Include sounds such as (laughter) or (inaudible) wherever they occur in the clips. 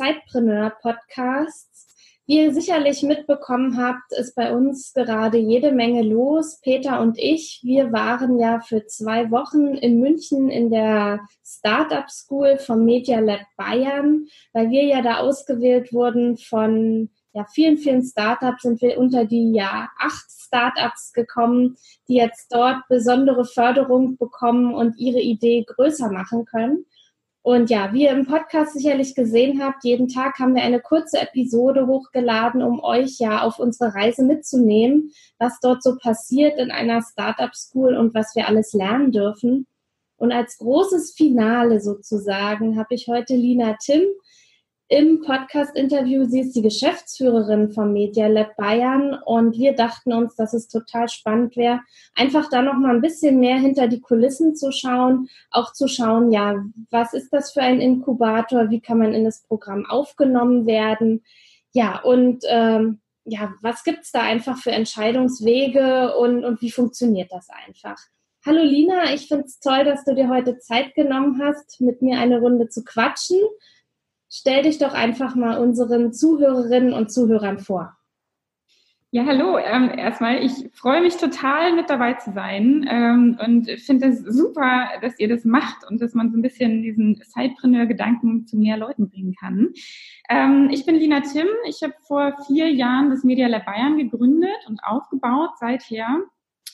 Sidepreneur Podcasts. Wie ihr sicherlich mitbekommen habt, ist bei uns gerade jede Menge los. Peter und ich, wir waren ja für zwei Wochen in München in der Startup School vom Media Lab Bayern, weil wir ja da ausgewählt wurden von ja, vielen, vielen Startups sind wir unter die ja acht Startups gekommen, die jetzt dort besondere Förderung bekommen und ihre Idee größer machen können. Und ja, wie ihr im Podcast sicherlich gesehen habt, jeden Tag haben wir eine kurze Episode hochgeladen, um euch ja auf unsere Reise mitzunehmen, was dort so passiert in einer Startup School und was wir alles lernen dürfen. Und als großes Finale sozusagen habe ich heute Lina Tim im Podcast-Interview. Sie ist die Geschäftsführerin vom Media Lab Bayern und wir dachten uns, dass es total spannend wäre, einfach da noch mal ein bisschen mehr hinter die Kulissen zu schauen, auch zu schauen, ja, was ist das für ein Inkubator, wie kann man in das Programm aufgenommen werden, ja und ähm, ja, was gibt's da einfach für Entscheidungswege und, und wie funktioniert das einfach? Hallo Lina, ich finde es toll, dass du dir heute Zeit genommen hast, mit mir eine Runde zu quatschen. Stell dich doch einfach mal unseren Zuhörerinnen und Zuhörern vor. Ja, hallo. Ähm, erstmal, ich freue mich total, mit dabei zu sein ähm, und finde es super, dass ihr das macht und dass man so ein bisschen diesen Sidepreneur-Gedanken zu mehr Leuten bringen kann. Ähm, ich bin Lina Tim. Ich habe vor vier Jahren das Media Lab Bayern gegründet und aufgebaut seither.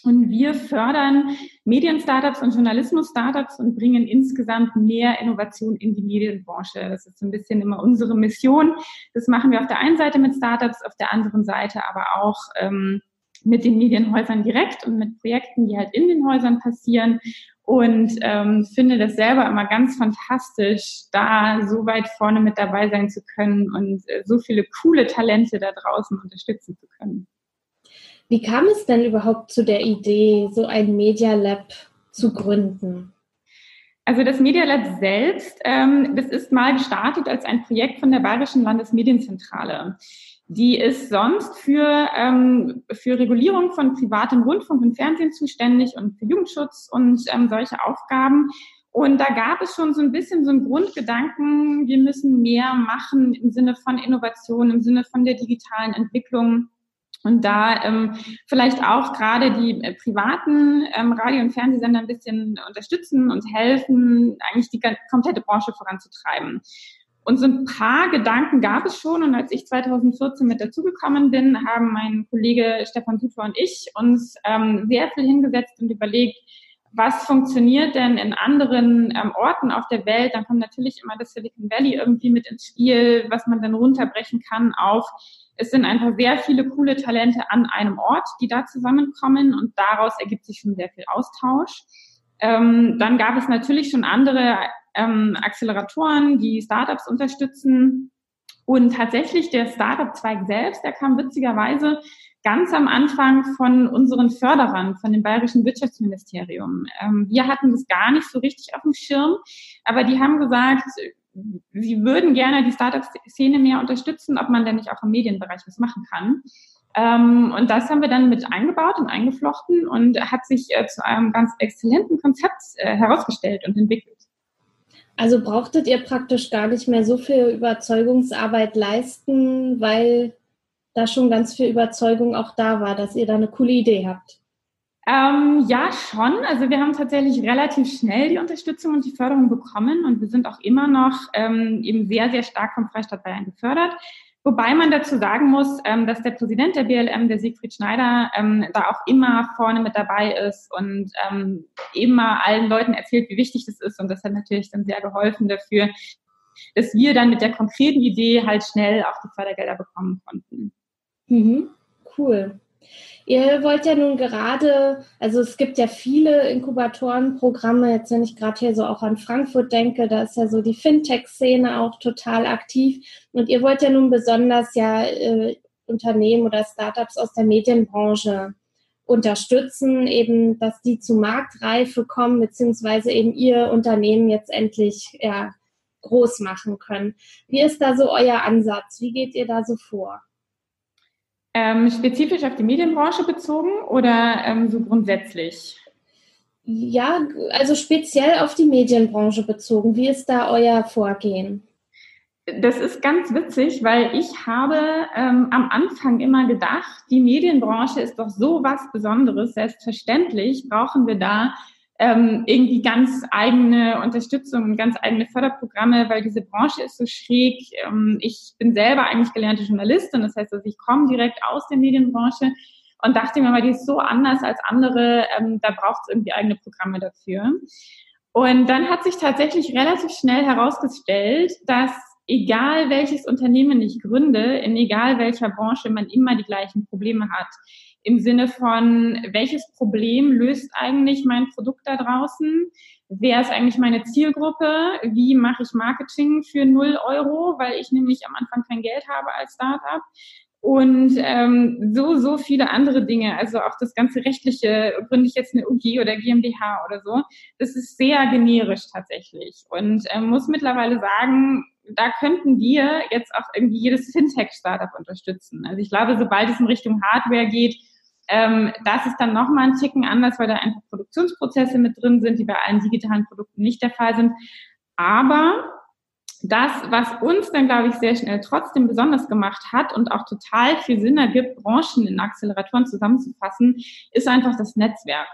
Und wir fördern Medien-Startups und Journalismus-Startups und bringen insgesamt mehr Innovation in die Medienbranche. Das ist so ein bisschen immer unsere Mission. Das machen wir auf der einen Seite mit Startups, auf der anderen Seite aber auch ähm, mit den Medienhäusern direkt und mit Projekten, die halt in den Häusern passieren. Und ähm, finde das selber immer ganz fantastisch, da so weit vorne mit dabei sein zu können und äh, so viele coole Talente da draußen unterstützen zu können. Wie kam es denn überhaupt zu der Idee, so ein Media Lab zu gründen? Also das Media Lab selbst, ähm, das ist mal gestartet als ein Projekt von der Bayerischen Landesmedienzentrale. Die ist sonst für, ähm, für Regulierung von privatem Rundfunk und Fernsehen zuständig und für Jugendschutz und ähm, solche Aufgaben. Und da gab es schon so ein bisschen so einen Grundgedanken, wir müssen mehr machen im Sinne von Innovation, im Sinne von der digitalen Entwicklung und da ähm, vielleicht auch gerade die äh, privaten ähm, Radio- und Fernsehsender ein bisschen unterstützen und helfen, eigentlich die komplette Branche voranzutreiben. Und so ein paar Gedanken gab es schon. Und als ich 2014 mit dazugekommen bin, haben mein Kollege Stefan Sutor und ich uns ähm, sehr viel hingesetzt und überlegt, was funktioniert denn in anderen ähm, Orten auf der Welt? Dann kommt natürlich immer das Silicon Valley irgendwie mit ins Spiel, was man dann runterbrechen kann auf es sind einfach sehr viele coole Talente an einem Ort, die da zusammenkommen und daraus ergibt sich schon sehr viel Austausch. Ähm, dann gab es natürlich schon andere ähm, Acceleratoren, die Startups unterstützen. Und tatsächlich der Startup-Zweig selbst, der kam witzigerweise ganz am Anfang von unseren Förderern, von dem Bayerischen Wirtschaftsministerium. Ähm, wir hatten das gar nicht so richtig auf dem Schirm, aber die haben gesagt, sie würden gerne die Startup-Szene mehr unterstützen, ob man denn nicht auch im Medienbereich was machen kann. Ähm, und das haben wir dann mit eingebaut und eingeflochten und hat sich äh, zu einem ganz exzellenten Konzept äh, herausgestellt und entwickelt. Also brauchtet ihr praktisch gar nicht mehr so viel Überzeugungsarbeit leisten, weil da schon ganz viel Überzeugung auch da war, dass ihr da eine coole Idee habt. Ähm, ja, schon. Also wir haben tatsächlich relativ schnell die Unterstützung und die Förderung bekommen und wir sind auch immer noch ähm, eben sehr, sehr stark vom Freistaat Bayern gefördert. Wobei man dazu sagen muss, ähm, dass der Präsident der BLM, der Siegfried Schneider, ähm, da auch immer vorne mit dabei ist und ähm, immer allen Leuten erzählt, wie wichtig das ist. Und das hat natürlich dann sehr geholfen dafür, dass wir dann mit der konkreten Idee halt schnell auch die Fördergelder bekommen konnten. Mhm. Cool. Ihr wollt ja nun gerade, also es gibt ja viele Inkubatorenprogramme, jetzt wenn ich gerade hier so auch an Frankfurt denke, da ist ja so die Fintech-Szene auch total aktiv. Und ihr wollt ja nun besonders ja äh, Unternehmen oder Startups aus der Medienbranche unterstützen, eben, dass die zu Marktreife kommen, beziehungsweise eben ihr Unternehmen jetzt endlich ja, groß machen können. Wie ist da so euer Ansatz? Wie geht ihr da so vor? Ähm, spezifisch auf die Medienbranche bezogen oder ähm, so grundsätzlich? Ja, also speziell auf die Medienbranche bezogen. Wie ist da euer Vorgehen? Das ist ganz witzig, weil ich habe ähm, am Anfang immer gedacht, die Medienbranche ist doch so was Besonderes. Selbstverständlich brauchen wir da ähm, irgendwie ganz eigene Unterstützung ganz eigene Förderprogramme, weil diese Branche ist so schräg. Ähm, ich bin selber eigentlich gelernte Journalistin, das heißt, also ich komme direkt aus der Medienbranche und dachte mir mal, die ist so anders als andere, ähm, da braucht es irgendwie eigene Programme dafür. Und dann hat sich tatsächlich relativ schnell herausgestellt, dass egal welches Unternehmen ich gründe, in egal welcher Branche man immer die gleichen Probleme hat im Sinne von, welches Problem löst eigentlich mein Produkt da draußen? Wer ist eigentlich meine Zielgruppe? Wie mache ich Marketing für 0 Euro, weil ich nämlich am Anfang kein Geld habe als Startup? Und ähm, so, so viele andere Dinge, also auch das ganze rechtliche, gründe ich jetzt eine UG oder GmbH oder so, das ist sehr generisch tatsächlich. Und ähm, muss mittlerweile sagen, da könnten wir jetzt auch irgendwie jedes Fintech-Startup unterstützen. Also ich glaube, sobald es in Richtung Hardware geht, ähm, das ist dann nochmal ein Ticken anders, weil da einfach Produktionsprozesse mit drin sind, die bei allen digitalen Produkten nicht der Fall sind. Aber das, was uns dann, glaube ich, sehr schnell trotzdem besonders gemacht hat und auch total viel Sinn ergibt, Branchen in Acceleratoren zusammenzufassen, ist einfach das Netzwerk.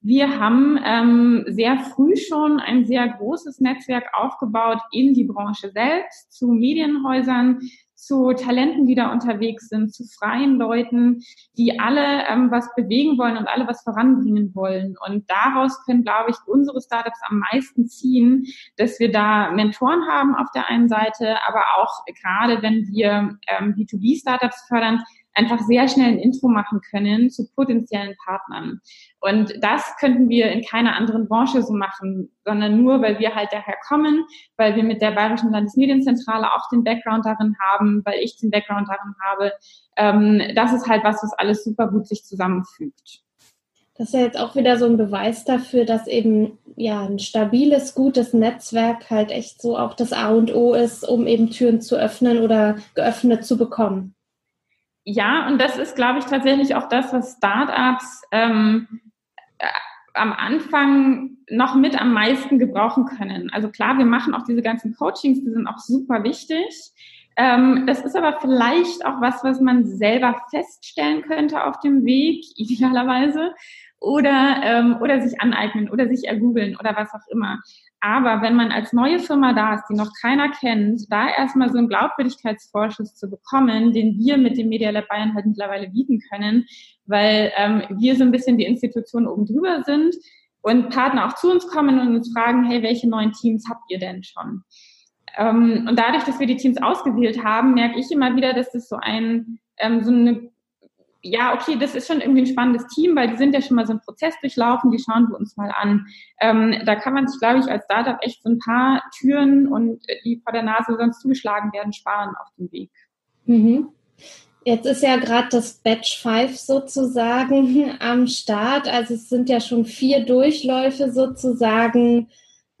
Wir haben ähm, sehr früh schon ein sehr großes Netzwerk aufgebaut in die Branche selbst, zu Medienhäusern, zu Talenten, die da unterwegs sind, zu freien Leuten, die alle ähm, was bewegen wollen und alle was voranbringen wollen. Und daraus können, glaube ich, unsere Startups am meisten ziehen, dass wir da Mentoren haben auf der einen Seite, aber auch gerade wenn wir ähm, B2B-Startups fördern, einfach sehr schnell ein Intro machen können zu potenziellen Partnern. Und das könnten wir in keiner anderen Branche so machen, sondern nur, weil wir halt daher kommen, weil wir mit der Bayerischen Landesmedienzentrale auch den Background darin haben, weil ich den Background darin habe. Ähm, das ist halt was, was alles super gut sich zusammenfügt. Das ist ja jetzt auch wieder so ein Beweis dafür, dass eben ja ein stabiles, gutes Netzwerk halt echt so auch das A und O ist, um eben Türen zu öffnen oder geöffnet zu bekommen. Ja, und das ist, glaube ich, tatsächlich auch das, was Startups ähm, äh, am Anfang noch mit am meisten gebrauchen können. Also klar, wir machen auch diese ganzen Coachings, die sind auch super wichtig. Ähm, das ist aber vielleicht auch was, was man selber feststellen könnte auf dem Weg, (laughs) idealerweise, oder, ähm, oder sich aneignen oder sich ergoogeln oder was auch immer. Aber wenn man als neue Firma da ist, die noch keiner kennt, da erstmal so einen Glaubwürdigkeitsvorschuss zu bekommen, den wir mit dem Media Lab Bayern halt mittlerweile bieten können, weil ähm, wir so ein bisschen die Institution oben drüber sind und Partner auch zu uns kommen und uns fragen, hey, welche neuen Teams habt ihr denn schon? Ähm, und dadurch, dass wir die Teams ausgewählt haben, merke ich immer wieder, dass das so ein ähm, so eine ja, okay, das ist schon irgendwie ein spannendes Team, weil die sind ja schon mal so einen Prozess durchlaufen, die schauen wir uns mal an. Ähm, da kann man sich, glaube ich, als Startup echt so ein paar Türen und äh, die vor der Nase sonst zugeschlagen werden, sparen auf dem Weg. Mhm. Jetzt ist ja gerade das Batch 5 sozusagen (laughs) am Start. Also es sind ja schon vier Durchläufe sozusagen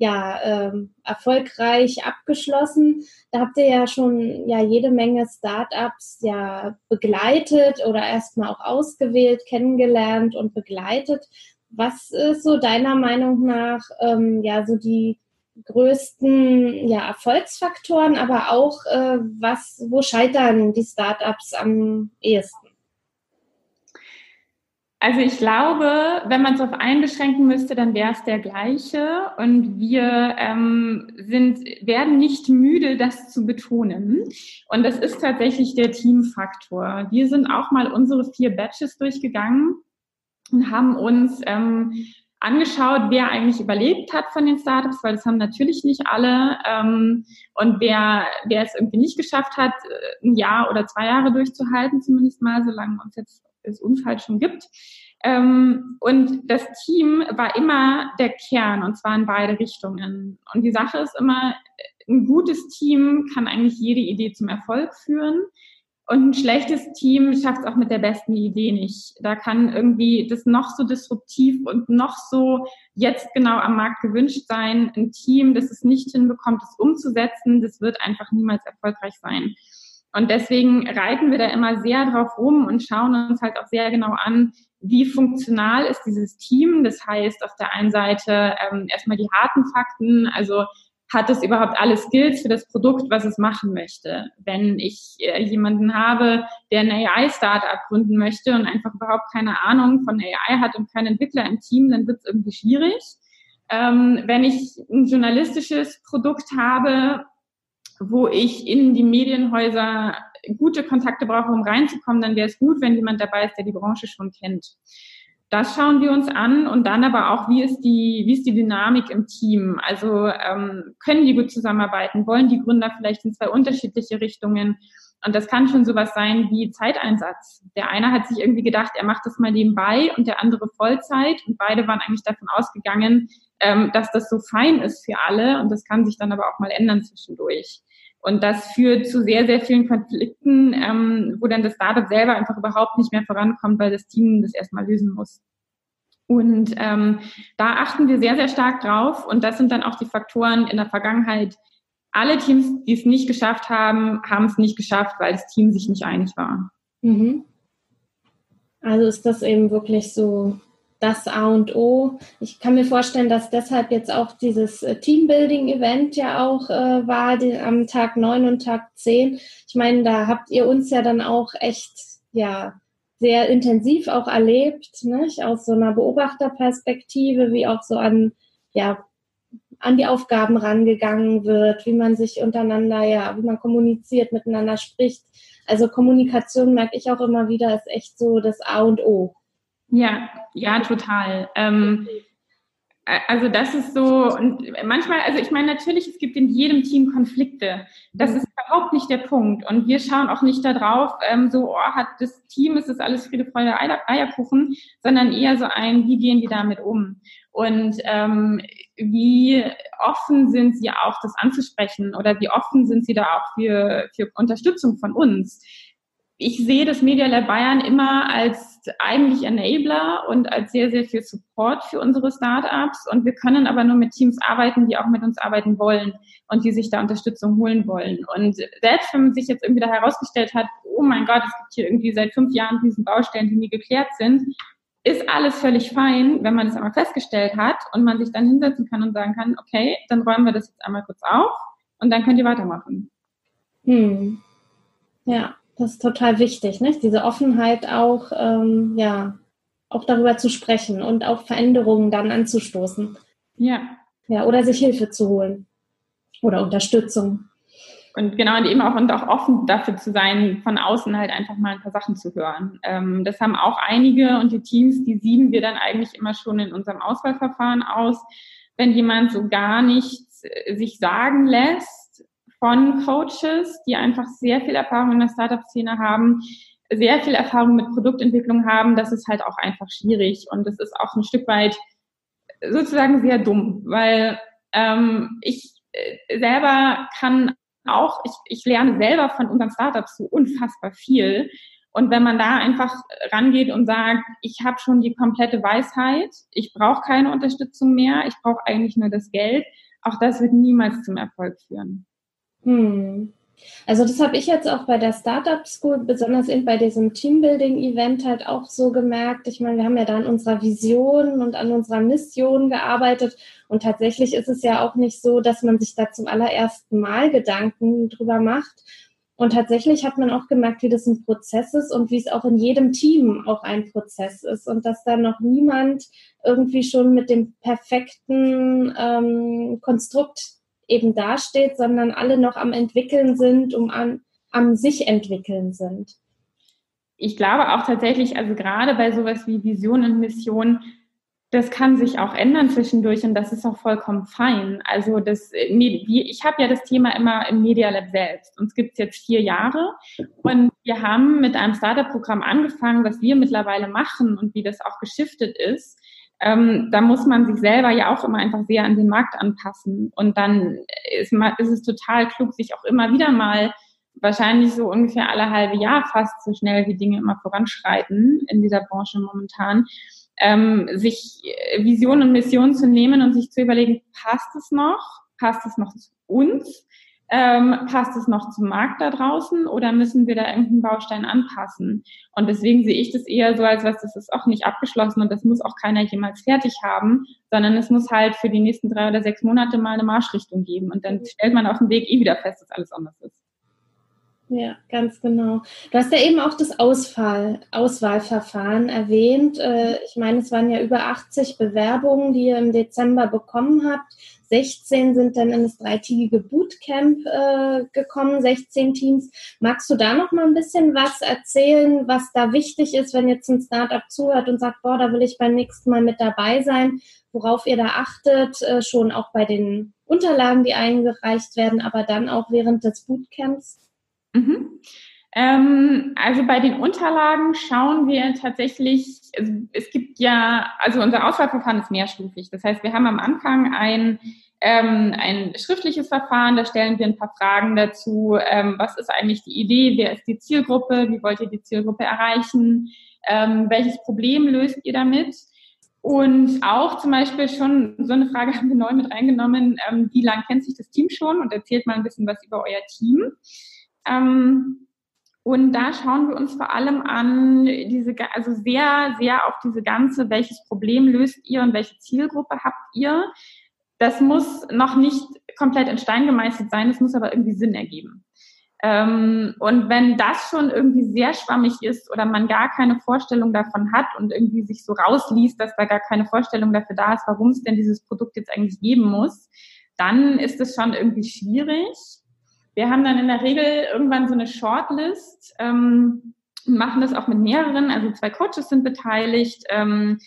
ja, ähm, erfolgreich abgeschlossen. Da habt ihr ja schon ja jede Menge Startups ja begleitet oder erstmal auch ausgewählt, kennengelernt und begleitet. Was ist so deiner Meinung nach ähm, ja so die größten ja, Erfolgsfaktoren, aber auch äh, was, wo scheitern die Startups am ehesten? Also ich glaube, wenn man es auf einen beschränken müsste, dann wäre es der gleiche. Und wir ähm, sind, werden nicht müde, das zu betonen. Und das ist tatsächlich der Teamfaktor. Wir sind auch mal unsere vier Batches durchgegangen und haben uns ähm, angeschaut, wer eigentlich überlebt hat von den Startups, weil das haben natürlich nicht alle. Ähm, und wer, wer es irgendwie nicht geschafft hat, äh, ein Jahr oder zwei Jahre durchzuhalten, zumindest mal, solange uns jetzt es uns halt schon gibt. Ähm, und das Team war immer der Kern und zwar in beide Richtungen. Und die Sache ist immer, ein gutes Team kann eigentlich jede Idee zum Erfolg führen. Und ein schlechtes Team schafft es auch mit der besten Idee nicht. Da kann irgendwie das noch so disruptiv und noch so jetzt genau am Markt gewünscht sein. Ein Team, das es nicht hinbekommt, es umzusetzen, das wird einfach niemals erfolgreich sein. Und deswegen reiten wir da immer sehr drauf rum und schauen uns halt auch sehr genau an, wie funktional ist dieses Team. Das heißt, auf der einen Seite ähm, erstmal die harten Fakten, also hat es überhaupt alle Skills für das Produkt, was es machen möchte. Wenn ich äh, jemanden habe, der ein AI-Startup gründen möchte und einfach überhaupt keine Ahnung von AI hat und keinen Entwickler im Team, dann wird es irgendwie schwierig. Ähm, wenn ich ein journalistisches Produkt habe, wo ich in die Medienhäuser gute Kontakte brauche, um reinzukommen, dann wäre es gut, wenn jemand dabei ist, der die Branche schon kennt. Das schauen wir uns an und dann aber auch, wie ist die, wie ist die Dynamik im Team? Also ähm, können die gut zusammenarbeiten? Wollen die Gründer vielleicht in zwei unterschiedliche Richtungen? Und das kann schon sowas sein wie Zeiteinsatz. Der eine hat sich irgendwie gedacht, er macht das mal nebenbei und der andere Vollzeit. Und beide waren eigentlich davon ausgegangen, ähm, dass das so fein ist für alle. Und das kann sich dann aber auch mal ändern zwischendurch. Und das führt zu sehr, sehr vielen Konflikten, ähm, wo dann das Startup selber einfach überhaupt nicht mehr vorankommt, weil das Team das erstmal lösen muss. Und ähm, da achten wir sehr, sehr stark drauf. Und das sind dann auch die Faktoren in der Vergangenheit. Alle Teams, die es nicht geschafft haben, haben es nicht geschafft, weil das Team sich nicht einig war. Mhm. Also ist das eben wirklich so das A und O. Ich kann mir vorstellen, dass deshalb jetzt auch dieses äh, Teambuilding-Event ja auch äh, war, die, am Tag 9 und Tag 10. Ich meine, da habt ihr uns ja dann auch echt, ja, sehr intensiv auch erlebt, nicht? aus so einer Beobachterperspektive, wie auch so an, ja, an die Aufgaben rangegangen wird, wie man sich untereinander, ja, wie man kommuniziert, miteinander spricht. Also Kommunikation merke ich auch immer wieder, ist echt so das A und O. Ja, ja, total. Ähm, also das ist so, und manchmal, also ich meine natürlich, es gibt in jedem Team Konflikte. Das mhm. ist überhaupt nicht der Punkt. Und wir schauen auch nicht darauf, ähm, so, oh, hat das Team, ist das alles Friede, Freude, Eierkuchen, sondern eher so ein, wie gehen die damit um? Und ähm, wie offen sind sie auch, das anzusprechen? Oder wie offen sind sie da auch für, für Unterstützung von uns? ich sehe das Media Lab Bayern immer als eigentlich Enabler und als sehr, sehr viel Support für unsere Startups. Und wir können aber nur mit Teams arbeiten, die auch mit uns arbeiten wollen und die sich da Unterstützung holen wollen. Und selbst wenn man sich jetzt irgendwie da herausgestellt hat, oh mein Gott, es gibt hier irgendwie seit fünf Jahren diesen Baustellen, die nie geklärt sind, ist alles völlig fein, wenn man das einmal festgestellt hat und man sich dann hinsetzen kann und sagen kann, okay, dann räumen wir das jetzt einmal kurz auf und dann könnt ihr weitermachen. Hm. Ja. Das ist total wichtig, nicht? Diese Offenheit auch, ähm, ja, auch darüber zu sprechen und auch Veränderungen dann anzustoßen. Ja. Ja, oder sich Hilfe zu holen oder Unterstützung. Und genau, und eben auch, und auch offen dafür zu sein, von außen halt einfach mal ein paar Sachen zu hören. Ähm, das haben auch einige und die Teams, die sieben wir dann eigentlich immer schon in unserem Auswahlverfahren aus. Wenn jemand so gar nichts äh, sich sagen lässt, von Coaches, die einfach sehr viel Erfahrung in der Startup-Szene haben, sehr viel Erfahrung mit Produktentwicklung haben, das ist halt auch einfach schwierig und das ist auch ein Stück weit sozusagen sehr dumm, weil ähm, ich äh, selber kann auch, ich, ich lerne selber von unseren Startups so unfassbar viel. Und wenn man da einfach rangeht und sagt, ich habe schon die komplette Weisheit, ich brauche keine Unterstützung mehr, ich brauche eigentlich nur das Geld, auch das wird niemals zum Erfolg führen. Hm. Also das habe ich jetzt auch bei der Startup School, besonders eben bei diesem Teambuilding-Event halt auch so gemerkt. Ich meine, wir haben ja da an unserer Vision und an unserer Mission gearbeitet und tatsächlich ist es ja auch nicht so, dass man sich da zum allerersten Mal Gedanken drüber macht. Und tatsächlich hat man auch gemerkt, wie das ein Prozess ist und wie es auch in jedem Team auch ein Prozess ist und dass da noch niemand irgendwie schon mit dem perfekten ähm, Konstrukt eben dasteht, sondern alle noch am entwickeln sind, um an, am sich entwickeln sind. Ich glaube auch tatsächlich, also gerade bei sowas wie Vision und Mission, das kann sich auch ändern zwischendurch und das ist auch vollkommen fein. Also das, ich habe ja das Thema immer im Media Lab selbst. Uns gibt es jetzt vier Jahre und wir haben mit einem Startup-Programm angefangen, was wir mittlerweile machen und wie das auch geschiftet ist. Ähm, da muss man sich selber ja auch immer einfach sehr an den Markt anpassen. Und dann ist, ist es total klug, sich auch immer wieder mal wahrscheinlich so ungefähr alle halbe Jahr fast so schnell wie Dinge immer voranschreiten in dieser Branche momentan, ähm, sich äh, Vision und Mission zu nehmen und sich zu überlegen, passt es noch? Passt es noch zu uns? Ähm, passt es noch zum Markt da draußen oder müssen wir da irgendeinen Baustein anpassen? Und deswegen sehe ich das eher so, als was das ist auch nicht abgeschlossen und das muss auch keiner jemals fertig haben, sondern es muss halt für die nächsten drei oder sechs Monate mal eine Marschrichtung geben und dann stellt man auf dem Weg eh wieder fest, dass alles anders ist. Ja, ganz genau. Du hast ja eben auch das Auswahl, Auswahlverfahren erwähnt. Äh, ich meine, es waren ja über 80 Bewerbungen, die ihr im Dezember bekommen habt. 16 sind dann in das dreitägige Bootcamp äh, gekommen, 16 Teams. Magst du da noch mal ein bisschen was erzählen, was da wichtig ist, wenn jetzt ein Startup zuhört und sagt, boah, da will ich beim nächsten Mal mit dabei sein, worauf ihr da achtet, äh, schon auch bei den Unterlagen, die eingereicht werden, aber dann auch während des Bootcamps? Mhm. Ähm, also bei den Unterlagen schauen wir tatsächlich, also es gibt ja, also unser Auswahlverfahren ist mehrstufig. Das heißt, wir haben am Anfang ein, ähm, ein schriftliches Verfahren, da stellen wir ein paar Fragen dazu. Ähm, was ist eigentlich die Idee? Wer ist die Zielgruppe? Wie wollt ihr die Zielgruppe erreichen? Ähm, welches Problem löst ihr damit? Und auch zum Beispiel schon so eine Frage (laughs) haben wir neu mit reingenommen, ähm, wie lang kennt sich das Team schon? Und erzählt mal ein bisschen was über euer Team. Ähm, und da schauen wir uns vor allem an, diese, also sehr, sehr auf diese ganze, welches Problem löst ihr und welche Zielgruppe habt ihr. Das muss noch nicht komplett in Stein gemeißelt sein, es muss aber irgendwie Sinn ergeben. Ähm, und wenn das schon irgendwie sehr schwammig ist oder man gar keine Vorstellung davon hat und irgendwie sich so rausliest, dass da gar keine Vorstellung dafür da ist, warum es denn dieses Produkt jetzt eigentlich geben muss, dann ist es schon irgendwie schwierig. Wir haben dann in der Regel irgendwann so eine Shortlist, ähm, machen das auch mit mehreren, also zwei Coaches sind beteiligt, ähm,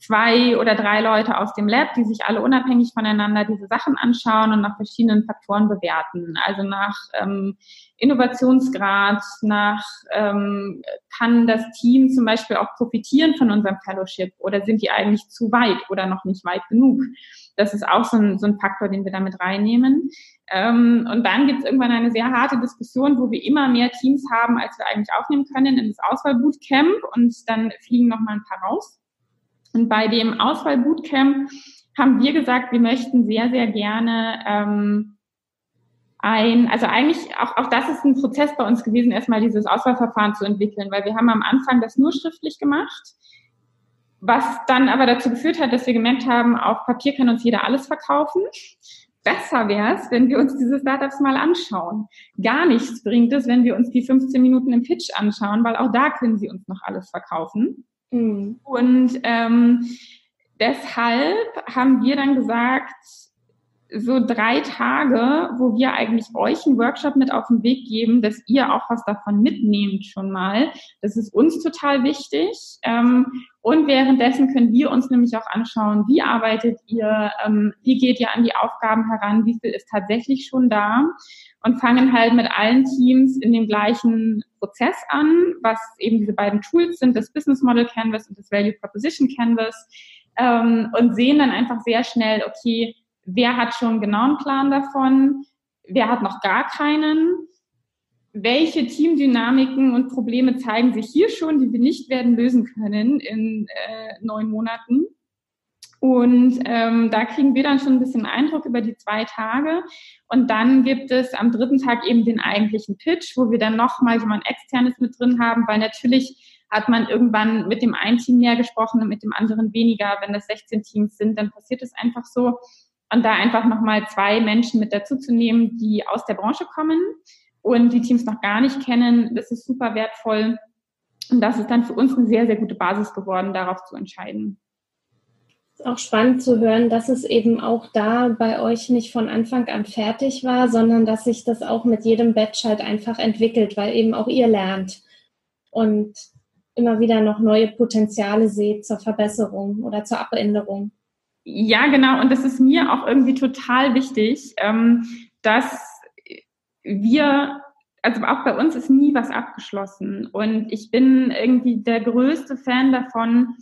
zwei oder drei Leute aus dem Lab, die sich alle unabhängig voneinander diese Sachen anschauen und nach verschiedenen Faktoren bewerten. Also nach ähm, Innovationsgrad, nach ähm, kann das Team zum Beispiel auch profitieren von unserem Fellowship oder sind die eigentlich zu weit oder noch nicht weit genug? Das ist auch so ein, so ein Faktor, den wir damit reinnehmen. Ähm, und dann gibt es irgendwann eine sehr harte Diskussion, wo wir immer mehr Teams haben, als wir eigentlich aufnehmen können in das Auswahlbootcamp und dann fliegen noch mal ein paar raus. Und bei dem Auswahlbootcamp haben wir gesagt, wir möchten sehr, sehr gerne ähm, ein, also eigentlich auch, auch das ist ein Prozess bei uns gewesen, erstmal dieses Auswahlverfahren zu entwickeln, weil wir haben am Anfang das nur schriftlich gemacht, was dann aber dazu geführt hat, dass wir gemerkt haben, auf Papier kann uns jeder alles verkaufen besser wäre es, wenn wir uns diese Startups mal anschauen. Gar nichts bringt es, wenn wir uns die 15 Minuten im Pitch anschauen, weil auch da können sie uns noch alles verkaufen. Mhm. Und ähm, deshalb haben wir dann gesagt, so drei Tage, wo wir eigentlich euch einen Workshop mit auf den Weg geben, dass ihr auch was davon mitnehmt schon mal. Das ist uns total wichtig. Ähm, und währenddessen können wir uns nämlich auch anschauen, wie arbeitet ihr, ähm, wie geht ihr an die Aufgaben heran, wie viel ist tatsächlich schon da und fangen halt mit allen Teams in dem gleichen Prozess an, was eben diese beiden Tools sind, das Business Model Canvas und das Value Proposition Canvas ähm, und sehen dann einfach sehr schnell, okay, wer hat schon genau einen Plan davon, wer hat noch gar keinen, welche Teamdynamiken und Probleme zeigen sich hier schon, die wir nicht werden lösen können in äh, neun Monaten. Und ähm, da kriegen wir dann schon ein bisschen Eindruck über die zwei Tage. Und dann gibt es am dritten Tag eben den eigentlichen Pitch, wo wir dann nochmal jemand externes mit drin haben, weil natürlich hat man irgendwann mit dem einen Team mehr gesprochen und mit dem anderen weniger. Wenn das 16 Teams sind, dann passiert es einfach so. Und da einfach nochmal zwei Menschen mit dazu zu nehmen, die aus der Branche kommen und die Teams noch gar nicht kennen, das ist super wertvoll. Und das ist dann für uns eine sehr, sehr gute Basis geworden, darauf zu entscheiden. Ist auch spannend zu hören, dass es eben auch da bei euch nicht von Anfang an fertig war, sondern dass sich das auch mit jedem Batch halt einfach entwickelt, weil eben auch ihr lernt. Und immer wieder noch neue Potenziale seht zur Verbesserung oder zur Abänderung. Ja, genau. Und das ist mir auch irgendwie total wichtig, ähm, dass wir, also auch bei uns ist nie was abgeschlossen. Und ich bin irgendwie der größte Fan davon,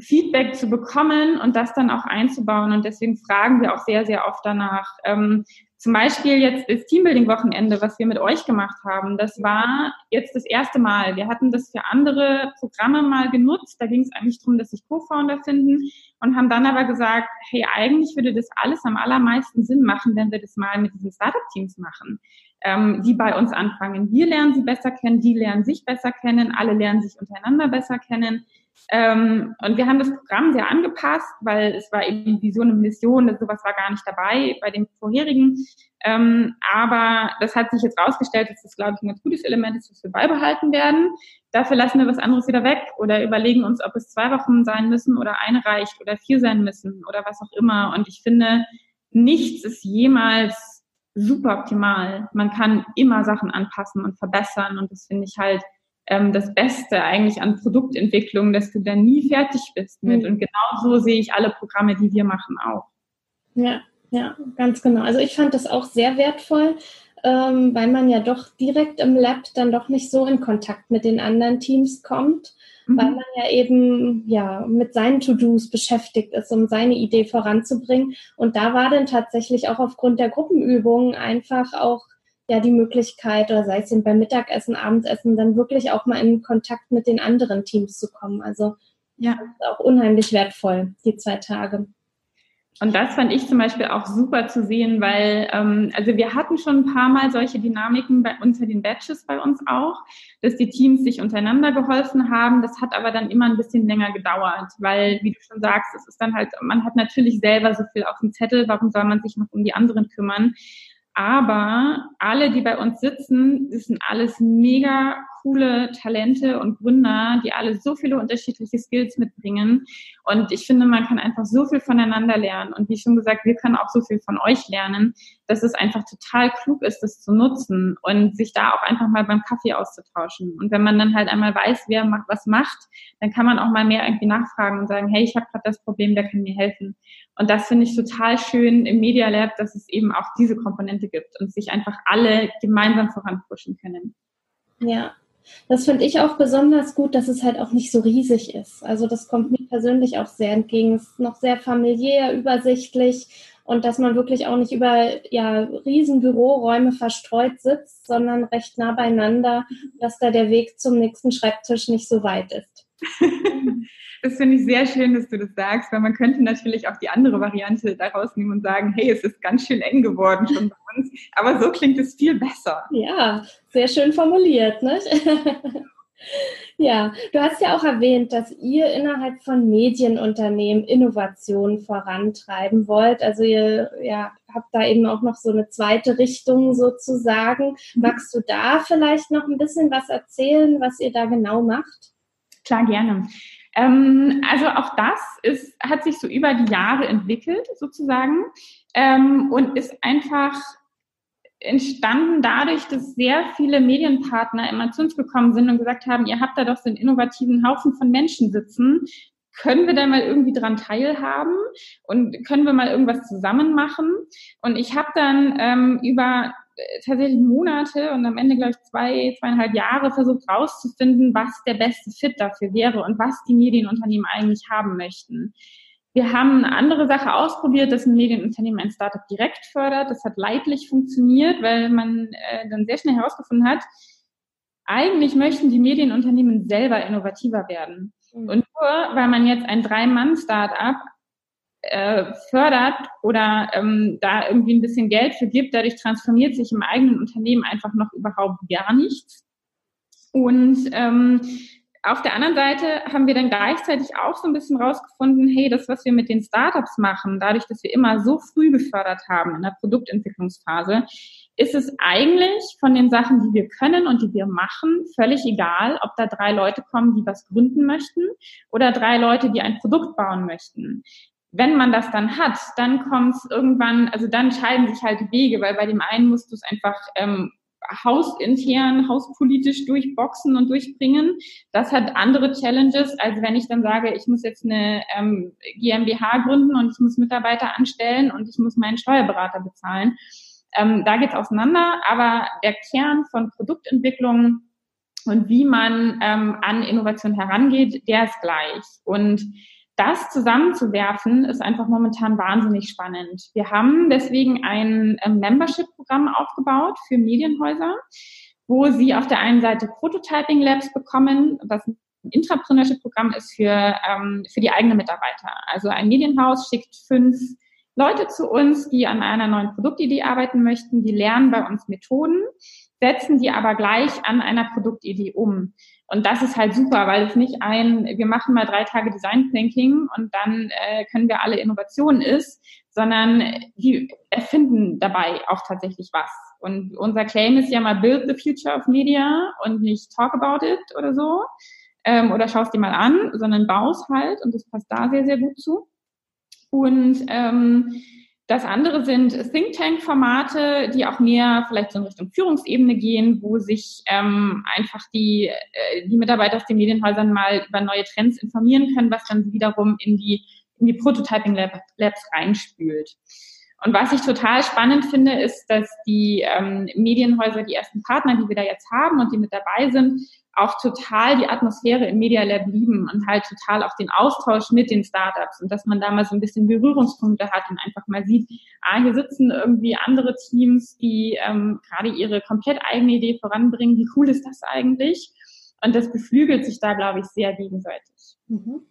Feedback zu bekommen und das dann auch einzubauen. Und deswegen fragen wir auch sehr, sehr oft danach. Ähm, zum Beispiel jetzt das Teambuilding-Wochenende, was wir mit euch gemacht haben, das war jetzt das erste Mal. Wir hatten das für andere Programme mal genutzt. Da ging es eigentlich darum, dass sich Co-Founder finden und haben dann aber gesagt, hey, eigentlich würde das alles am allermeisten Sinn machen, wenn wir das mal mit diesen Startup-Teams machen, ähm, die bei uns anfangen. Wir lernen sie besser kennen, die lernen sich besser kennen, alle lernen sich untereinander besser kennen. Ähm, und wir haben das Programm sehr angepasst, weil es war eben Vision und Mission, sowas war gar nicht dabei bei dem vorherigen. Ähm, aber das hat sich jetzt rausgestellt, dass das, glaube ich, ein ganz gutes Element ist, was wir beibehalten werden. Dafür lassen wir was anderes wieder weg oder überlegen uns, ob es zwei Wochen sein müssen oder eine reicht oder vier sein müssen oder was auch immer. Und ich finde, nichts ist jemals super optimal. Man kann immer Sachen anpassen und verbessern und das finde ich halt ähm, das Beste eigentlich an Produktentwicklung, dass du da nie fertig bist mit. Mhm. Und genau so sehe ich alle Programme, die wir machen, auch. Ja, ja, ganz genau. Also ich fand das auch sehr wertvoll, ähm, weil man ja doch direkt im Lab dann doch nicht so in Kontakt mit den anderen Teams kommt, mhm. weil man ja eben ja mit seinen To-Dos beschäftigt ist, um seine Idee voranzubringen. Und da war dann tatsächlich auch aufgrund der Gruppenübungen einfach auch ja die Möglichkeit, oder sei es eben beim Mittagessen, Abendessen, dann wirklich auch mal in Kontakt mit den anderen Teams zu kommen. Also ja, auch unheimlich wertvoll, die zwei Tage. Und das fand ich zum Beispiel auch super zu sehen, weil ähm, also wir hatten schon ein paar Mal solche Dynamiken bei, unter den Batches bei uns auch, dass die Teams sich untereinander geholfen haben. Das hat aber dann immer ein bisschen länger gedauert, weil, wie du schon sagst, es ist dann halt, man hat natürlich selber so viel auf dem Zettel, warum soll man sich noch um die anderen kümmern? Aber alle, die bei uns sitzen, sind alles mega coole Talente und Gründer, die alle so viele unterschiedliche Skills mitbringen. Und ich finde, man kann einfach so viel voneinander lernen. Und wie schon gesagt, wir können auch so viel von euch lernen, dass es einfach total klug ist, das zu nutzen und sich da auch einfach mal beim Kaffee auszutauschen. Und wenn man dann halt einmal weiß, wer macht, was macht, dann kann man auch mal mehr irgendwie nachfragen und sagen, hey, ich habe gerade das Problem, der kann mir helfen. Und das finde ich total schön im Media Lab, dass es eben auch diese Komponente gibt und sich einfach alle gemeinsam voranpushen können. Ja, das finde ich auch besonders gut, dass es halt auch nicht so riesig ist. Also das kommt mir persönlich auch sehr entgegen. Es ist noch sehr familiär, übersichtlich und dass man wirklich auch nicht über ja, riesen Büroräume verstreut sitzt, sondern recht nah beieinander, dass da der Weg zum nächsten Schreibtisch nicht so weit ist. (laughs) Das finde ich sehr schön, dass du das sagst, weil man könnte natürlich auch die andere Variante daraus nehmen und sagen, hey, es ist ganz schön eng geworden schon bei uns, aber so klingt es viel besser. Ja, sehr schön formuliert, ne? (laughs) Ja, du hast ja auch erwähnt, dass ihr innerhalb von Medienunternehmen Innovationen vorantreiben wollt. Also ihr ja, habt da eben auch noch so eine zweite Richtung sozusagen. Mhm. Magst du da vielleicht noch ein bisschen was erzählen, was ihr da genau macht? Klar, gerne. Ähm, also auch das ist, hat sich so über die Jahre entwickelt sozusagen ähm, und ist einfach entstanden dadurch, dass sehr viele Medienpartner immer zu uns gekommen sind und gesagt haben, ihr habt da doch so einen innovativen Haufen von Menschen sitzen. Können wir da mal irgendwie dran teilhaben und können wir mal irgendwas zusammen machen? Und ich habe dann ähm, über tatsächlich Monate und am Ende, glaube ich, zwei, zweieinhalb Jahre versucht rauszufinden, was der beste Fit dafür wäre und was die Medienunternehmen eigentlich haben möchten. Wir haben eine andere Sache ausprobiert, dass ein Medienunternehmen ein Startup direkt fördert. Das hat leidlich funktioniert, weil man äh, dann sehr schnell herausgefunden hat, eigentlich möchten die Medienunternehmen selber innovativer werden. Mhm. Und nur weil man jetzt ein Drei-Mann-Startup äh, fördert oder ähm, da irgendwie ein bisschen Geld für gibt, dadurch transformiert sich im eigenen Unternehmen einfach noch überhaupt gar nichts. Und ähm, auf der anderen Seite haben wir dann gleichzeitig auch so ein bisschen rausgefunden, hey, das, was wir mit den Startups machen, dadurch, dass wir immer so früh gefördert haben in der Produktentwicklungsphase, ist es eigentlich von den Sachen, die wir können und die wir machen, völlig egal, ob da drei Leute kommen, die was gründen möchten oder drei Leute, die ein Produkt bauen möchten wenn man das dann hat, dann kommt es irgendwann, also dann scheiden sich halt die Wege, weil bei dem einen musst du es einfach ähm, hausintern, hauspolitisch durchboxen und durchbringen. Das hat andere Challenges, als wenn ich dann sage, ich muss jetzt eine ähm, GmbH gründen und ich muss Mitarbeiter anstellen und ich muss meinen Steuerberater bezahlen. Ähm, da geht's auseinander, aber der Kern von Produktentwicklung und wie man ähm, an Innovation herangeht, der ist gleich. Und das zusammenzuwerfen, ist einfach momentan wahnsinnig spannend. Wir haben deswegen ein ähm, Membership-Programm aufgebaut für Medienhäuser, wo sie auf der einen Seite Prototyping Labs bekommen, was ein Intrapreneurship-Programm ist für, ähm, für die eigenen Mitarbeiter. Also ein Medienhaus schickt fünf Leute zu uns, die an einer neuen Produktidee arbeiten möchten, die lernen bei uns Methoden, setzen die aber gleich an einer Produktidee um. Und das ist halt super, weil es nicht ein, wir machen mal drei Tage Design Thinking und dann äh, können wir alle Innovationen ist, sondern die erfinden dabei auch tatsächlich was. Und unser Claim ist ja mal Build the Future of Media und nicht Talk about it oder so. Ähm, oder schaust dir mal an, sondern baust halt und das passt da sehr, sehr gut zu. Und ähm, das andere sind Think Tank-Formate, die auch mehr vielleicht so in Richtung Führungsebene gehen, wo sich ähm, einfach die, äh, die Mitarbeiter aus den Medienhäusern mal über neue Trends informieren können, was dann wiederum in die, in die Prototyping Labs reinspült. Und was ich total spannend finde, ist, dass die ähm, Medienhäuser, die ersten Partner, die wir da jetzt haben und die mit dabei sind, auch total die Atmosphäre im Media Lab lieben und halt total auch den Austausch mit den Startups und dass man da mal so ein bisschen Berührungspunkte hat und einfach mal sieht, ah, hier sitzen irgendwie andere Teams, die ähm, gerade ihre komplett eigene Idee voranbringen. Wie cool ist das eigentlich? Und das beflügelt sich da, glaube ich, sehr gegenseitig. Mhm.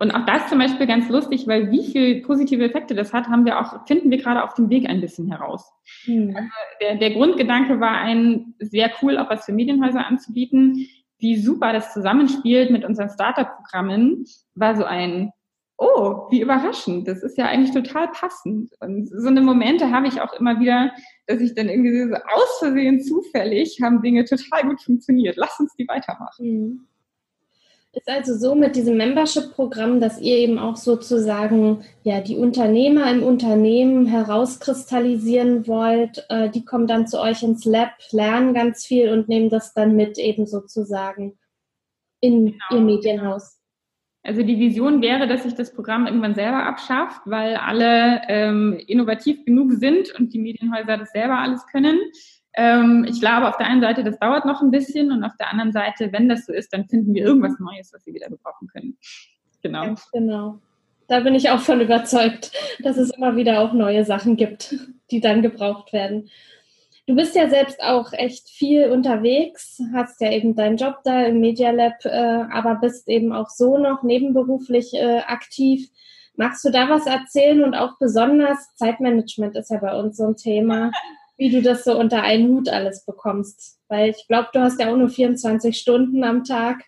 Und auch das zum Beispiel ganz lustig, weil wie viel positive Effekte das hat, haben wir auch, finden wir gerade auf dem Weg ein bisschen heraus. Mhm. Also der, der Grundgedanke war ein sehr cool, auch was für Medienhäuser anzubieten. Wie super das zusammenspielt mit unseren Startup-Programmen, war so ein, oh, wie überraschend, das ist ja eigentlich total passend. Und so eine Momente habe ich auch immer wieder, dass ich dann irgendwie so aus Versehen zufällig haben Dinge total gut funktioniert. Lass uns die weitermachen. Mhm. Ist also so mit diesem Membership-Programm, dass ihr eben auch sozusagen ja die Unternehmer im Unternehmen herauskristallisieren wollt. Äh, die kommen dann zu euch ins Lab, lernen ganz viel und nehmen das dann mit eben sozusagen in genau. ihr Medienhaus. Also die Vision wäre, dass sich das Programm irgendwann selber abschafft, weil alle ähm, innovativ genug sind und die Medienhäuser das selber alles können. Ähm, ich glaube auf der einen Seite, das dauert noch ein bisschen und auf der anderen Seite, wenn das so ist, dann finden wir irgendwas Neues, was wir wieder gebrauchen können. Genau. Ganz genau. Da bin ich auch von überzeugt, dass es immer wieder auch neue Sachen gibt, die dann gebraucht werden. Du bist ja selbst auch echt viel unterwegs, hast ja eben deinen Job da im Media Lab, äh, aber bist eben auch so noch nebenberuflich äh, aktiv. Magst du da was erzählen und auch besonders Zeitmanagement ist ja bei uns so ein Thema (laughs) wie du das so unter einen Hut alles bekommst. Weil ich glaube, du hast ja auch nur 24 Stunden am Tag.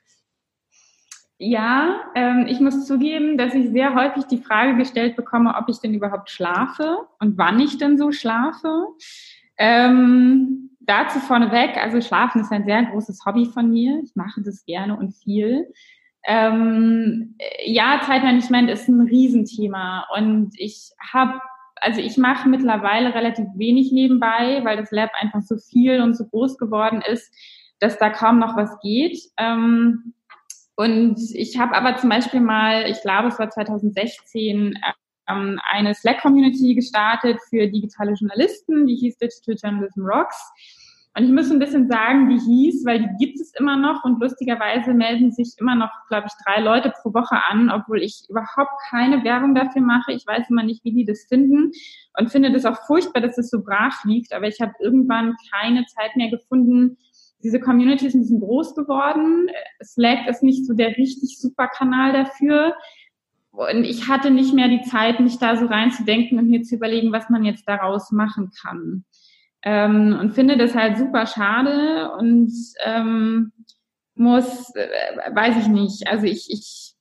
Ja, ähm, ich muss zugeben, dass ich sehr häufig die Frage gestellt bekomme, ob ich denn überhaupt schlafe und wann ich denn so schlafe. Ähm, dazu vorneweg, also Schlafen ist ein sehr großes Hobby von mir. Ich mache das gerne und viel. Ähm, ja, Zeitmanagement ist ein Riesenthema und ich habe also ich mache mittlerweile relativ wenig nebenbei, weil das Lab einfach so viel und so groß geworden ist, dass da kaum noch was geht. Ähm, und ich habe aber zum Beispiel mal, ich glaube, es war 2016, ähm, eine Slack-Community gestartet für digitale Journalisten, die hieß Digital Journalism Rocks. Und ich muss ein bisschen sagen, wie hieß, weil die gibt es immer noch und lustigerweise melden sich immer noch, glaube ich, drei Leute pro Woche an, obwohl ich überhaupt keine Werbung dafür mache. Ich weiß immer nicht, wie die das finden und finde das auch furchtbar, dass es so brach liegt. Aber ich habe irgendwann keine Zeit mehr gefunden. Diese Community ist ein bisschen groß geworden. Slack ist nicht so der richtig super Kanal dafür. Und ich hatte nicht mehr die Zeit, mich da so reinzudenken und mir zu überlegen, was man jetzt daraus machen kann. Ähm, und finde das halt super schade und ähm, muss, äh, weiß ich nicht, also ich, ich,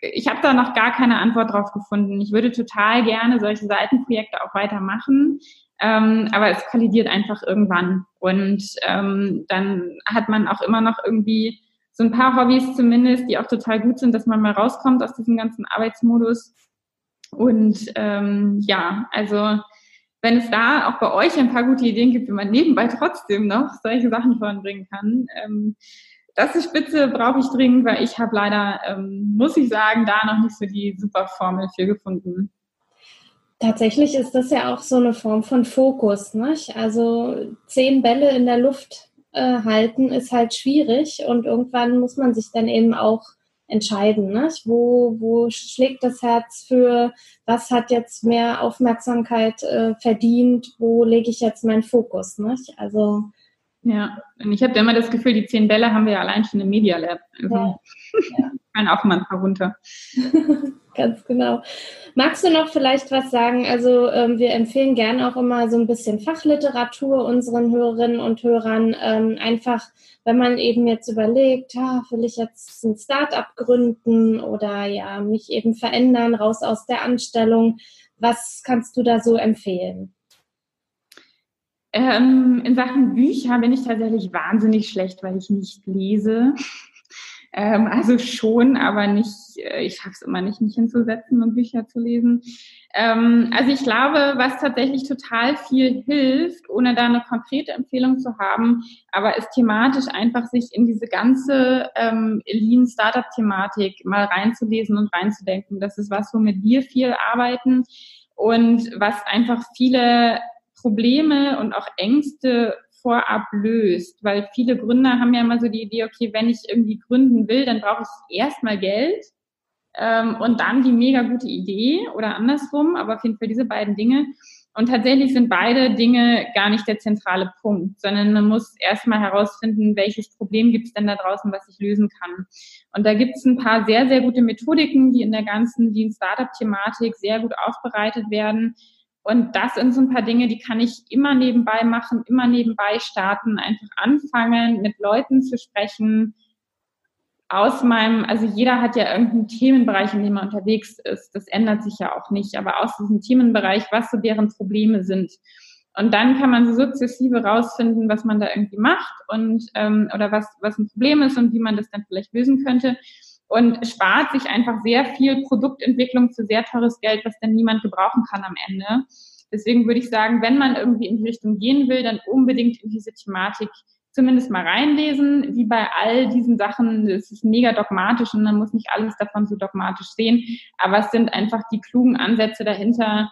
ich habe da noch gar keine Antwort drauf gefunden. Ich würde total gerne solche Seitenprojekte auch weitermachen, ähm, aber es kollidiert einfach irgendwann. Und ähm, dann hat man auch immer noch irgendwie so ein paar Hobbys zumindest, die auch total gut sind, dass man mal rauskommt aus diesem ganzen Arbeitsmodus. Und ähm, ja, also wenn es da auch bei euch ein paar gute Ideen gibt, wie man nebenbei trotzdem noch solche Sachen voranbringen kann. Ähm, das ist spitze, brauche ich dringend, weil ich habe leider, ähm, muss ich sagen, da noch nicht so die super Formel für gefunden. Tatsächlich ist das ja auch so eine Form von Fokus. Nicht? Also zehn Bälle in der Luft äh, halten ist halt schwierig und irgendwann muss man sich dann eben auch entscheiden. Nicht? Wo, wo schlägt das Herz für, was hat jetzt mehr Aufmerksamkeit äh, verdient, wo lege ich jetzt meinen Fokus? Nicht? Also ja, und ich habe immer das Gefühl, die zehn Bälle haben wir ja allein schon im Media Lab. Also ja. auch mal ein paar runter. (laughs) Ganz genau. Magst du noch vielleicht was sagen? Also ähm, wir empfehlen gerne auch immer so ein bisschen Fachliteratur unseren Hörerinnen und Hörern. Ähm, einfach, wenn man eben jetzt überlegt, ah, will ich jetzt ein Start-up gründen oder ja, mich eben verändern, raus aus der Anstellung. Was kannst du da so empfehlen? Ähm, in Sachen Bücher bin ich tatsächlich wahnsinnig schlecht, weil ich nicht lese. Ähm, also schon, aber nicht, äh, ich schaffe es immer nicht, mich hinzusetzen und Bücher zu lesen. Ähm, also ich glaube, was tatsächlich total viel hilft, ohne da eine konkrete Empfehlung zu haben, aber ist thematisch einfach sich in diese ganze ähm, Lean Startup Thematik mal reinzulesen und reinzudenken. Das ist was, womit wir viel arbeiten und was einfach viele Probleme und auch Ängste vorab löst, weil viele Gründer haben ja immer so die Idee, okay, wenn ich irgendwie gründen will, dann brauche ich erstmal Geld ähm, und dann die mega gute Idee oder andersrum, aber auf jeden Fall diese beiden Dinge. Und tatsächlich sind beide Dinge gar nicht der zentrale Punkt, sondern man muss erstmal herausfinden, welches Problem gibt es denn da draußen, was ich lösen kann. Und da gibt es ein paar sehr, sehr gute Methodiken, die in der ganzen Lean-Startup-Thematik sehr gut aufbereitet werden und das sind so ein paar Dinge, die kann ich immer nebenbei machen, immer nebenbei starten, einfach anfangen, mit Leuten zu sprechen. Aus meinem, also jeder hat ja irgendeinen Themenbereich, in dem er unterwegs ist. Das ändert sich ja auch nicht. Aber aus diesem Themenbereich, was so deren Probleme sind. Und dann kann man so sukzessive rausfinden, was man da irgendwie macht und ähm, oder was, was ein Problem ist und wie man das dann vielleicht lösen könnte und spart sich einfach sehr viel Produktentwicklung für sehr teures Geld, was dann niemand gebrauchen kann am Ende. Deswegen würde ich sagen, wenn man irgendwie in die Richtung gehen will, dann unbedingt in diese Thematik zumindest mal reinlesen. Wie bei all diesen Sachen, es ist mega dogmatisch und man muss nicht alles davon so dogmatisch sehen. Aber es sind einfach die klugen Ansätze dahinter.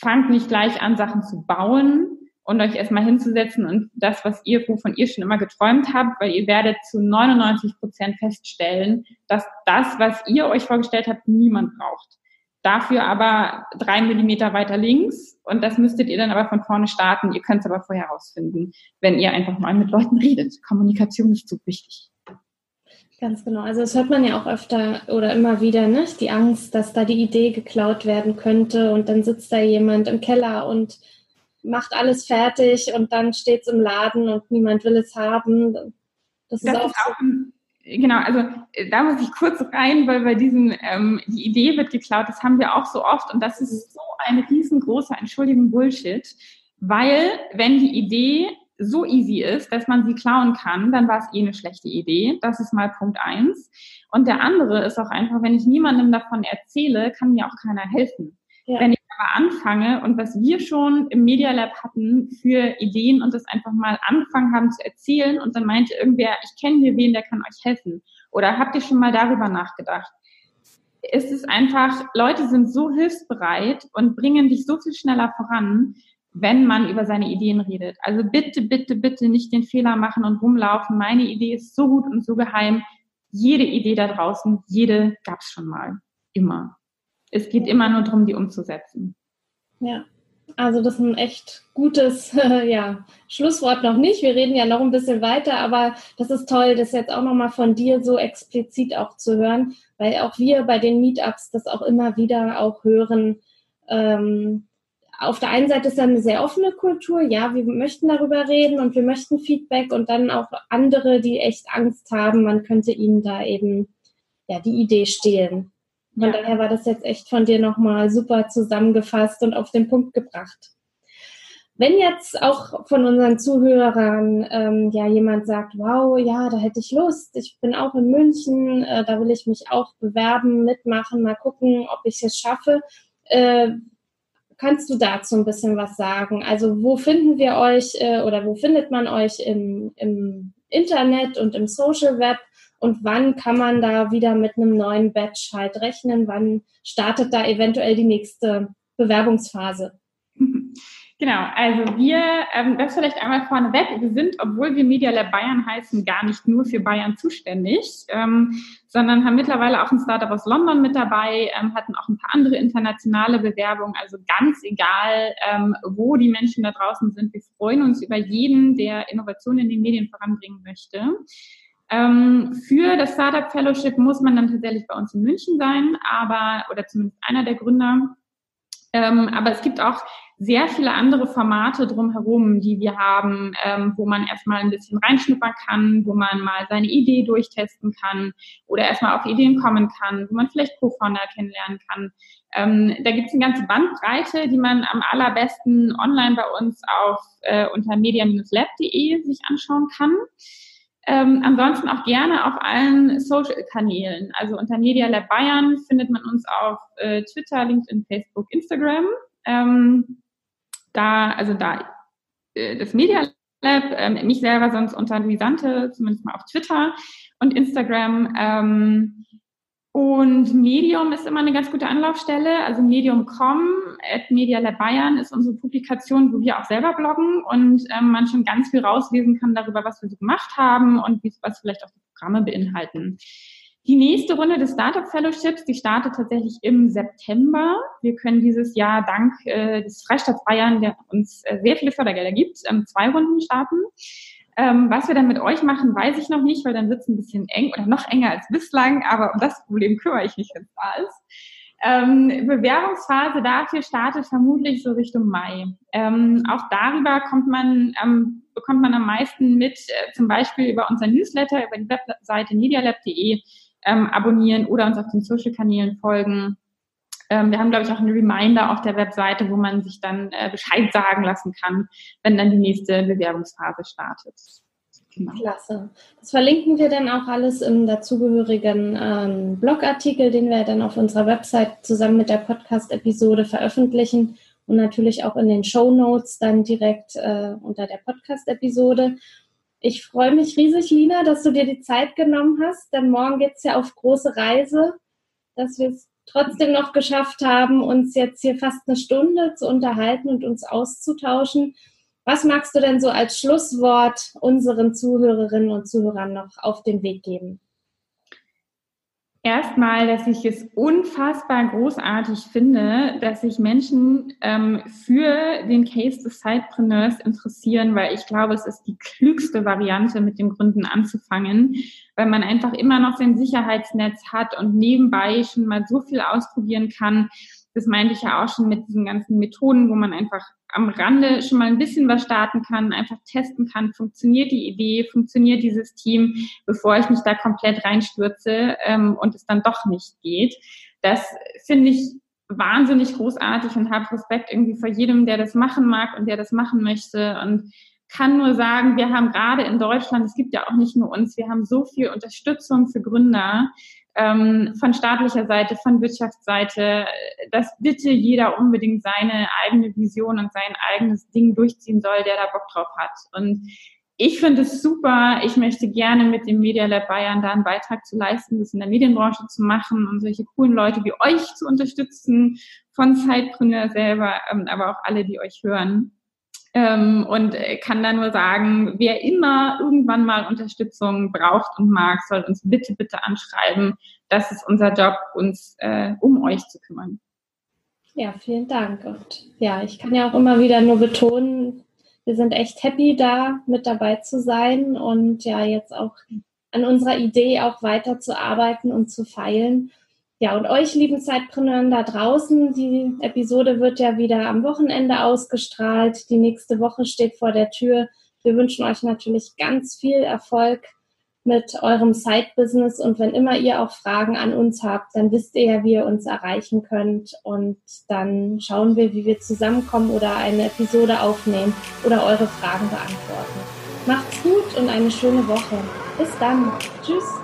Fangt nicht gleich an, Sachen zu bauen, und euch erstmal hinzusetzen und das, was ihr, wovon ihr schon immer geträumt habt, weil ihr werdet zu 99 Prozent feststellen, dass das, was ihr euch vorgestellt habt, niemand braucht. Dafür aber drei Millimeter weiter links und das müsstet ihr dann aber von vorne starten. Ihr könnt es aber vorher herausfinden, wenn ihr einfach mal mit Leuten redet. Kommunikation ist so wichtig. Ganz genau. Also das hört man ja auch öfter oder immer wieder, ne? Die Angst, dass da die Idee geklaut werden könnte und dann sitzt da jemand im Keller und macht alles fertig und dann steht es im Laden und niemand will es haben. Das, das ist auch, ist auch ein, genau, also äh, da muss ich kurz rein, weil bei diesem, ähm, die Idee wird geklaut, das haben wir auch so oft und das ist so ein riesengroßer, Entschuldigung, Bullshit, weil wenn die Idee so easy ist, dass man sie klauen kann, dann war es eh eine schlechte Idee. Das ist mal Punkt eins. Und der andere ist auch einfach, wenn ich niemandem davon erzähle, kann mir auch keiner helfen. Ja. Wenn aber anfange und was wir schon im Media Lab hatten für Ideen und das einfach mal angefangen haben zu erzählen und dann meinte irgendwer, ich kenne hier wen, der kann euch helfen. Oder habt ihr schon mal darüber nachgedacht? Es ist einfach, Leute sind so hilfsbereit und bringen dich so viel schneller voran, wenn man über seine Ideen redet. Also bitte, bitte, bitte nicht den Fehler machen und rumlaufen. Meine Idee ist so gut und so geheim. Jede Idee da draußen, jede gab's schon mal. Immer es geht immer nur darum, die umzusetzen. Ja, also das ist ein echt gutes (laughs) ja, Schlusswort noch nicht. Wir reden ja noch ein bisschen weiter, aber das ist toll, das jetzt auch nochmal von dir so explizit auch zu hören, weil auch wir bei den Meetups das auch immer wieder auch hören. Ähm, auf der einen Seite ist da eine sehr offene Kultur, ja, wir möchten darüber reden und wir möchten Feedback und dann auch andere, die echt Angst haben, man könnte ihnen da eben ja die Idee stehlen. Von ja. daher war das jetzt echt von dir nochmal super zusammengefasst und auf den Punkt gebracht. Wenn jetzt auch von unseren Zuhörern ähm, ja jemand sagt, wow, ja, da hätte ich Lust, ich bin auch in München, äh, da will ich mich auch bewerben, mitmachen, mal gucken, ob ich es schaffe. Äh, kannst du dazu ein bisschen was sagen? Also wo finden wir euch äh, oder wo findet man euch im, im Internet und im Social Web? Und wann kann man da wieder mit einem neuen Batch halt rechnen? Wann startet da eventuell die nächste Bewerbungsphase? (laughs) Genau, also wir, ähm, das vielleicht einmal vorneweg, wir sind, obwohl wir Media Lab Bayern heißen, gar nicht nur für Bayern zuständig, ähm, sondern haben mittlerweile auch ein Startup aus London mit dabei, ähm, hatten auch ein paar andere internationale Bewerbungen, also ganz egal, ähm, wo die Menschen da draußen sind, wir freuen uns über jeden, der Innovation in den Medien voranbringen möchte. Ähm, für das Startup Fellowship muss man dann tatsächlich bei uns in München sein, aber, oder zumindest einer der Gründer. Ähm, aber es gibt auch sehr viele andere Formate drumherum, die wir haben, ähm, wo man erstmal ein bisschen reinschnuppern kann, wo man mal seine Idee durchtesten kann oder erstmal auf Ideen kommen kann, wo man vielleicht Co-Founder kennenlernen kann. Ähm, da gibt es eine ganze Bandbreite, die man am allerbesten online bei uns auf äh, unter media-lab.de sich anschauen kann. Ähm, ansonsten auch gerne auf allen Social-Kanälen. Also unter Media Lab Bayern findet man uns auf äh, Twitter, LinkedIn, Facebook, Instagram. Ähm, da, also da äh, das Media Lab, ähm, mich selber sonst unter Luisante, zumindest mal auf Twitter und Instagram. Und Medium ist immer eine ganz gute Anlaufstelle. Also medium.com at Media Lab Bayern ist unsere Publikation, wo wir auch selber bloggen und ähm, man schon ganz viel rauslesen kann darüber, was wir so gemacht haben und was vielleicht auch die Programme beinhalten. Die nächste Runde des Startup Fellowships, die startet tatsächlich im September. Wir können dieses Jahr dank äh, des Freistaats Bayern, der uns äh, sehr viele Fördergelder gibt, ähm, zwei Runden starten. Ähm, was wir dann mit euch machen, weiß ich noch nicht, weil dann wird es ein bisschen eng oder noch enger als bislang, aber um das Problem kümmere ich mich, wenn es da ist. Ähm, Bewerbungsphase dafür startet vermutlich so Richtung Mai. Ähm, auch darüber kommt man, ähm, bekommt man am meisten mit, äh, zum Beispiel über unser Newsletter, über die Webseite medialab.de ähm, abonnieren oder uns auf den Social-Kanälen folgen. Ähm, wir haben, glaube ich, auch einen Reminder auf der Webseite, wo man sich dann äh, Bescheid sagen lassen kann, wenn dann die nächste Bewerbungsphase startet. Genau. Klasse. Das verlinken wir dann auch alles im dazugehörigen ähm, Blogartikel, den wir dann auf unserer Website zusammen mit der Podcast-Episode veröffentlichen und natürlich auch in den Show Notes dann direkt äh, unter der Podcast-Episode. Ich freue mich riesig, Lina, dass du dir die Zeit genommen hast, denn morgen geht es ja auf große Reise, dass wir es trotzdem noch geschafft haben, uns jetzt hier fast eine Stunde zu unterhalten und uns auszutauschen. Was magst du denn so als Schlusswort unseren Zuhörerinnen und Zuhörern noch auf den Weg geben? Erstmal, dass ich es unfassbar großartig finde, dass sich Menschen ähm, für den Case des Sidepreneurs interessieren, weil ich glaube, es ist die klügste Variante, mit dem Gründen anzufangen, weil man einfach immer noch sein Sicherheitsnetz hat und nebenbei schon mal so viel ausprobieren kann. Das meinte ich ja auch schon mit diesen ganzen Methoden, wo man einfach am Rande schon mal ein bisschen was starten kann, einfach testen kann, funktioniert die Idee, funktioniert dieses Team, bevor ich mich da komplett reinstürze ähm, und es dann doch nicht geht. Das finde ich wahnsinnig großartig und habe Respekt irgendwie vor jedem, der das machen mag und der das machen möchte und kann nur sagen, wir haben gerade in Deutschland, es gibt ja auch nicht nur uns, wir haben so viel Unterstützung für Gründer, ähm, von staatlicher Seite, von Wirtschaftsseite, dass bitte jeder unbedingt seine eigene Vision und sein eigenes Ding durchziehen soll, der da Bock drauf hat. Und ich finde es super. Ich möchte gerne mit dem Media Lab Bayern da einen Beitrag zu leisten, das in der Medienbranche zu machen und solche coolen Leute wie euch zu unterstützen, von Zeitgründer selber, ähm, aber auch alle, die euch hören. Ähm, und kann da nur sagen, wer immer irgendwann mal Unterstützung braucht und mag, soll uns bitte, bitte anschreiben. Das ist unser Job, uns äh, um euch zu kümmern. Ja, vielen Dank. Und ja, ich kann ja auch immer wieder nur betonen, wir sind echt happy, da mit dabei zu sein und ja, jetzt auch an unserer Idee auch weiterzuarbeiten und zu feilen. Ja, und euch, lieben Zeitpreneuren da draußen, die Episode wird ja wieder am Wochenende ausgestrahlt. Die nächste Woche steht vor der Tür. Wir wünschen euch natürlich ganz viel Erfolg mit eurem Side-Business und wenn immer ihr auch Fragen an uns habt, dann wisst ihr ja, wie ihr uns erreichen könnt und dann schauen wir, wie wir zusammenkommen oder eine Episode aufnehmen oder eure Fragen beantworten. Macht's gut und eine schöne Woche. Bis dann. Tschüss.